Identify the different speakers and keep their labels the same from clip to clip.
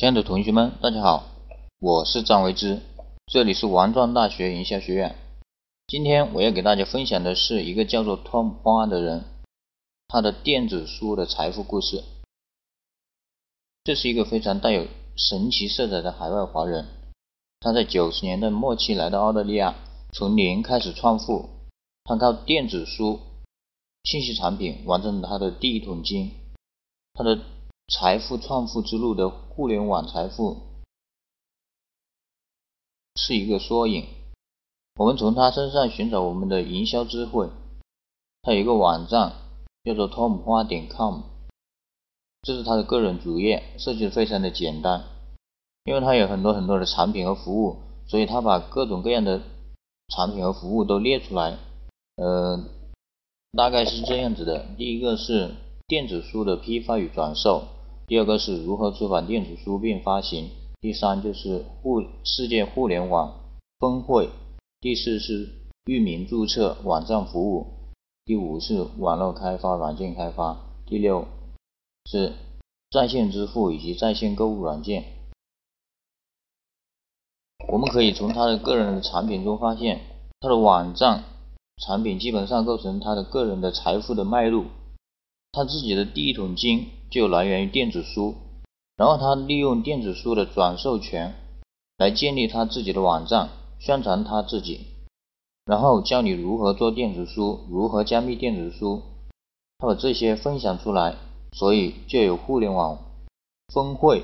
Speaker 1: 亲爱的同学们，大家好，我是张维之，这里是王庄大学营销学院。今天我要给大家分享的是一个叫做 Tom 花的人，他的电子书的财富故事。这是一个非常带有神奇色彩的海外华人，他在九十年代末期来到澳大利亚，从零开始创富，他靠电子书、信息产品完成了他的第一桶金，他的。财富创富之路的互联网财富是一个缩影。我们从他身上寻找我们的营销智慧。他有一个网站叫做 tom 花点 com，这是他的个人主页，设计的非常的简单。因为他有很多很多的产品和服务，所以他把各种各样的产品和服务都列出来。呃，大概是这样子的：第一个是电子书的批发与转售。第二个是如何出版电子书并发行，第三就是互世界互联网峰会，第四是域名注册网站服务，第五是网络开发软件开发，第六是在线支付以及在线购物软件。我们可以从他的个人的产品中发现，他的网站产品基本上构成他的个人的财富的脉络，他自己的第一桶金。就来源于电子书，然后他利用电子书的转授权来建立他自己的网站，宣传他自己，然后教你如何做电子书，如何加密电子书，他把这些分享出来，所以就有互联网峰会，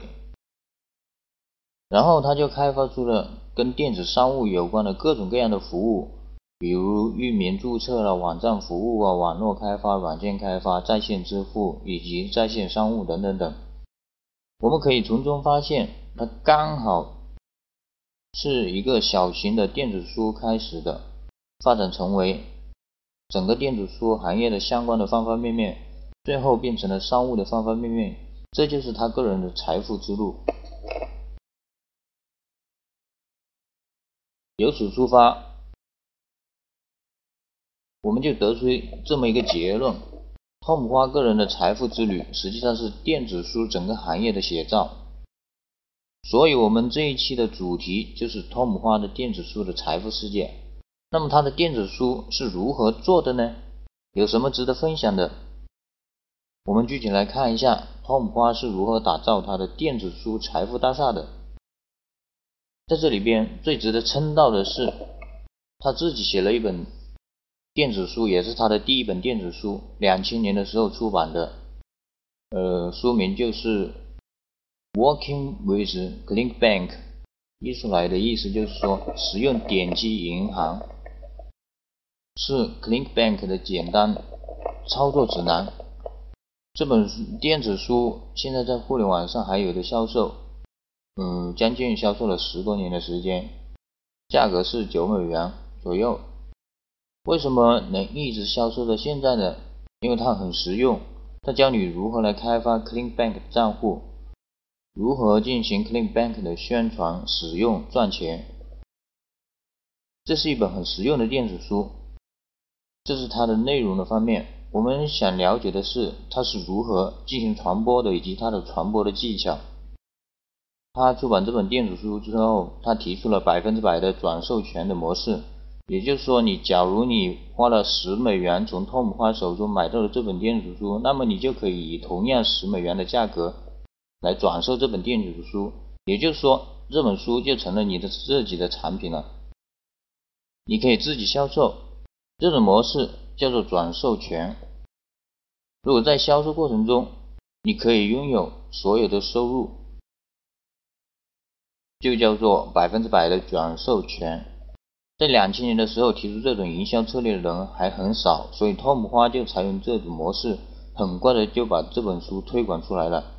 Speaker 1: 然后他就开发出了跟电子商务有关的各种各样的服务。比如域名注册了、网站服务啊、网络开发、软件开发、在线支付以及在线商务等等等，我们可以从中发现，它刚好是一个小型的电子书开始的，发展成为整个电子书行业的相关的方方面面，最后变成了商务的方方面面，这就是他个人的财富之路。由此出发。我们就得出这么一个结论：汤姆花个人的财富之旅实际上是电子书整个行业的写照。所以，我们这一期的主题就是汤姆花的电子书的财富世界。那么，他的电子书是如何做的呢？有什么值得分享的？我们具体来看一下汤姆花是如何打造他的电子书财富大厦的。在这里边，最值得称道的是他自己写了一本。电子书也是他的第一本电子书，两千年的时候出版的，呃，书名就是《Working with Click Bank》，译出来的意思就是说，使用点击银行是 Click Bank 的简单操作指南。这本电子书现在在互联网上还有的销售，嗯，将近销售了十多年的时间，价格是九美元左右。为什么能一直销售到现在呢？因为它很实用，它教你如何来开发 Clean Bank 账户，如何进行 Clean Bank 的宣传、使用、赚钱。这是一本很实用的电子书。这是它的内容的方面。我们想了解的是它是如何进行传播的，以及它的传播的技巧。他出版这本电子书之后，他提出了百分之百的转授权的模式。也就是说，你假如你花了十美元从 Tom 花手中买到了这本电子书，那么你就可以以同样十美元的价格来转售这本电子书。也就是说，这本书就成了你的自己的产品了，你可以自己销售。这种模式叫做转授权。如果在销售过程中，你可以拥有所有的收入，就叫做百分之百的转授权。在两千年的时候提出这种营销策略的人还很少，所以汤姆花就采用这种模式，很快的就把这本书推广出来了。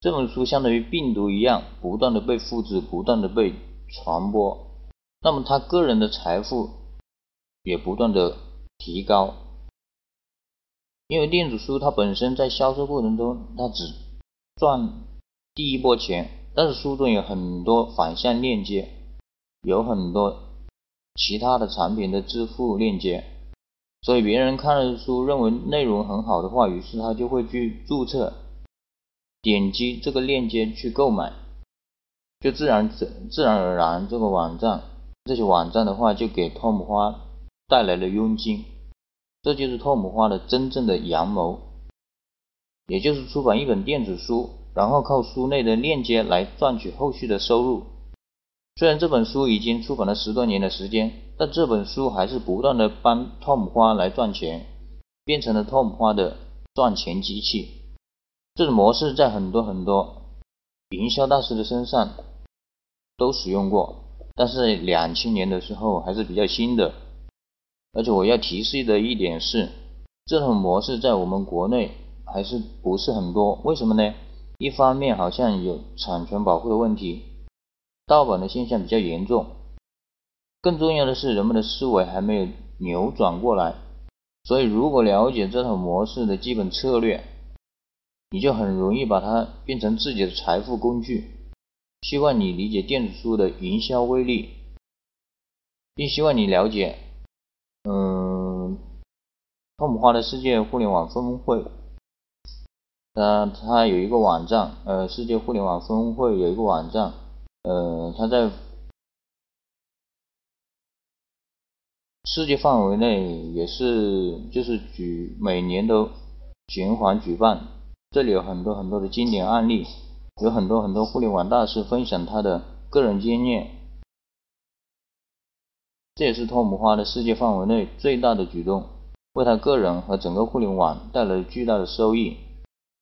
Speaker 1: 这本书相当于病毒一样，不断的被复制，不断的被传播，那么他个人的财富也不断的提高。因为电子书它本身在销售过程中，它只赚第一波钱，但是书中有很多反向链接。有很多其他的产品的支付链接，所以别人看了书认为内容很好的话，于是他就会去注册，点击这个链接去购买，就自然自然而然这个网站这些网站的话就给拓姆花带来了佣金，这就是拓姆花的真正的阳谋，也就是出版一本电子书，然后靠书内的链接来赚取后续的收入。虽然这本书已经出版了十多年的时间，但这本书还是不断的帮拓姆花来赚钱，变成了拓姆花的赚钱机器。这种模式在很多很多营销大师的身上都使用过，但是两千年的时候还是比较新的。而且我要提示的一点是，这种模式在我们国内还是不是很多。为什么呢？一方面好像有产权保护的问题，盗版的现象比较严重。更重要的是，人们的思维还没有扭转过来。所以，如果了解这套模式的基本策略，你就很容易把它变成自己的财富工具。希望你理解电子书的营销威力，并希望你了解，嗯，汤姆花的世界互联网峰会，它它有一个网站，呃，世界互联网峰会有一个网站，呃，它在世界范围内也是就是举每年都循环举办。这里有很多很多的经典案例，有很多很多互联网大师分享他的个人经验，这也是拓姆花的世界范围内最大的举动，为他个人和整个互联网带来巨大的收益。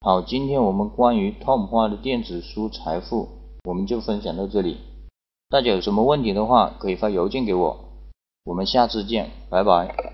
Speaker 1: 好，今天我们关于拓姆花的电子书财富，我们就分享到这里。大家有什么问题的话，可以发邮件给我。我们下次见，拜拜。